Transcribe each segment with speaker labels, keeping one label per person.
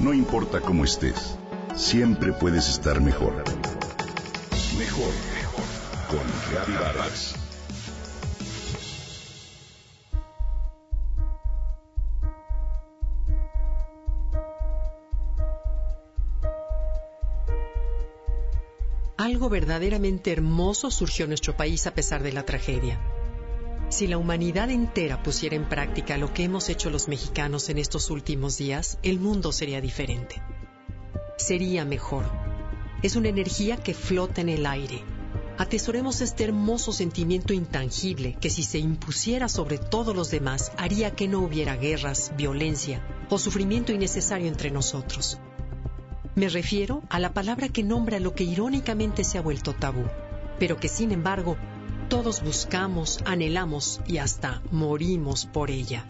Speaker 1: No importa cómo estés, siempre puedes estar mejor. Mejor, mejor. Con Reavivadas.
Speaker 2: Algo verdaderamente hermoso surgió en nuestro país a pesar de la tragedia. Si la humanidad entera pusiera en práctica lo que hemos hecho los mexicanos en estos últimos días, el mundo sería diferente. Sería mejor. Es una energía que flota en el aire. Atesoremos este hermoso sentimiento intangible que si se impusiera sobre todos los demás haría que no hubiera guerras, violencia o sufrimiento innecesario entre nosotros. Me refiero a la palabra que nombra lo que irónicamente se ha vuelto tabú, pero que sin embargo todos buscamos, anhelamos y hasta morimos por ella.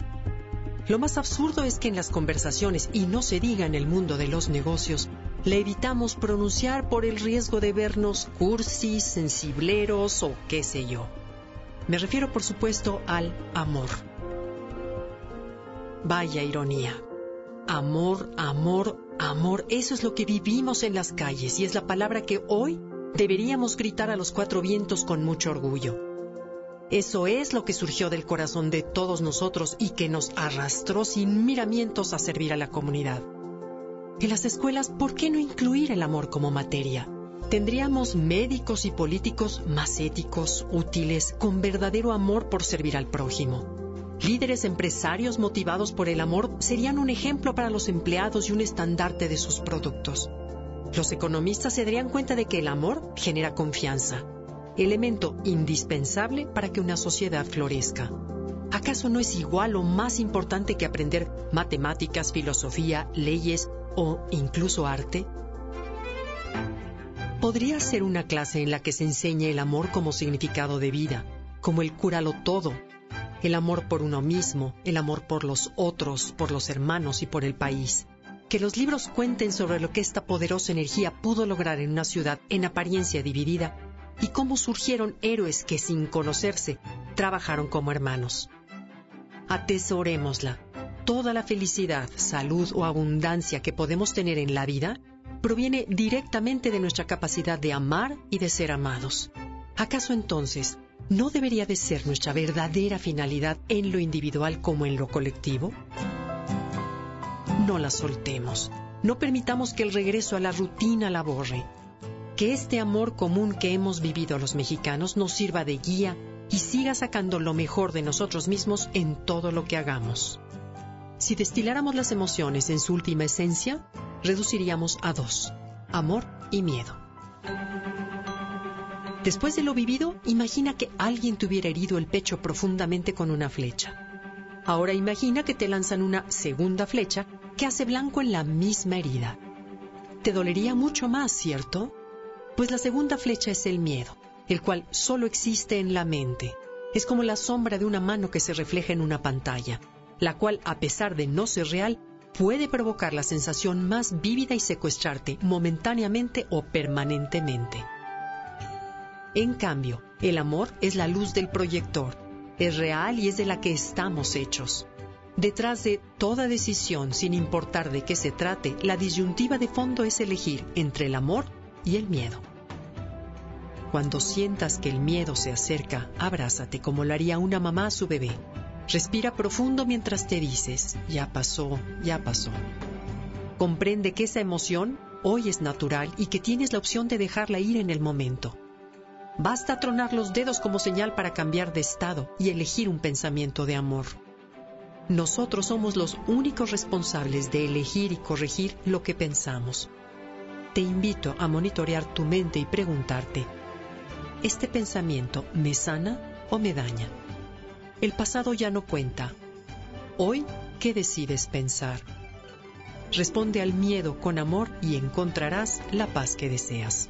Speaker 2: Lo más absurdo es que en las conversaciones, y no se diga en el mundo de los negocios, la evitamos pronunciar por el riesgo de vernos cursis, sensibleros o qué sé yo. Me refiero, por supuesto, al amor. Vaya ironía. Amor, amor, amor, eso es lo que vivimos en las calles y es la palabra que hoy deberíamos gritar a los cuatro vientos con mucho orgullo. Eso es lo que surgió del corazón de todos nosotros y que nos arrastró sin miramientos a servir a la comunidad. En las escuelas, ¿por qué no incluir el amor como materia? Tendríamos médicos y políticos más éticos, útiles, con verdadero amor por servir al prójimo. Líderes empresarios motivados por el amor serían un ejemplo para los empleados y un estandarte de sus productos. Los economistas se darían cuenta de que el amor genera confianza, elemento indispensable para que una sociedad florezca. ¿Acaso no es igual o más importante que aprender matemáticas, filosofía, leyes o incluso arte? Podría ser una clase en la que se enseñe el amor como significado de vida, como el cúralo todo, el amor por uno mismo, el amor por los otros, por los hermanos y por el país que los libros cuenten sobre lo que esta poderosa energía pudo lograr en una ciudad en apariencia dividida y cómo surgieron héroes que sin conocerse trabajaron como hermanos. Atesorémosla. Toda la felicidad, salud o abundancia que podemos tener en la vida proviene directamente de nuestra capacidad de amar y de ser amados. ¿Acaso entonces no debería de ser nuestra verdadera finalidad en lo individual como en lo colectivo? No la soltemos. No permitamos que el regreso a la rutina la borre. Que este amor común que hemos vivido los mexicanos nos sirva de guía y siga sacando lo mejor de nosotros mismos en todo lo que hagamos. Si destiláramos las emociones en su última esencia, reduciríamos a dos, amor y miedo. Después de lo vivido, imagina que alguien te hubiera herido el pecho profundamente con una flecha. Ahora imagina que te lanzan una segunda flecha que hace blanco en la misma herida. Te dolería mucho más, ¿cierto? Pues la segunda flecha es el miedo, el cual solo existe en la mente. Es como la sombra de una mano que se refleja en una pantalla, la cual, a pesar de no ser real, puede provocar la sensación más vívida y secuestrarte momentáneamente o permanentemente. En cambio, el amor es la luz del proyector, es real y es de la que estamos hechos. Detrás de toda decisión, sin importar de qué se trate, la disyuntiva de fondo es elegir entre el amor y el miedo. Cuando sientas que el miedo se acerca, abrázate como lo haría una mamá a su bebé. Respira profundo mientras te dices, ya pasó, ya pasó. Comprende que esa emoción hoy es natural y que tienes la opción de dejarla ir en el momento. Basta tronar los dedos como señal para cambiar de estado y elegir un pensamiento de amor. Nosotros somos los únicos responsables de elegir y corregir lo que pensamos. Te invito a monitorear tu mente y preguntarte, ¿este pensamiento me sana o me daña? El pasado ya no cuenta. Hoy, ¿qué decides pensar? Responde al miedo con amor y encontrarás la paz que deseas.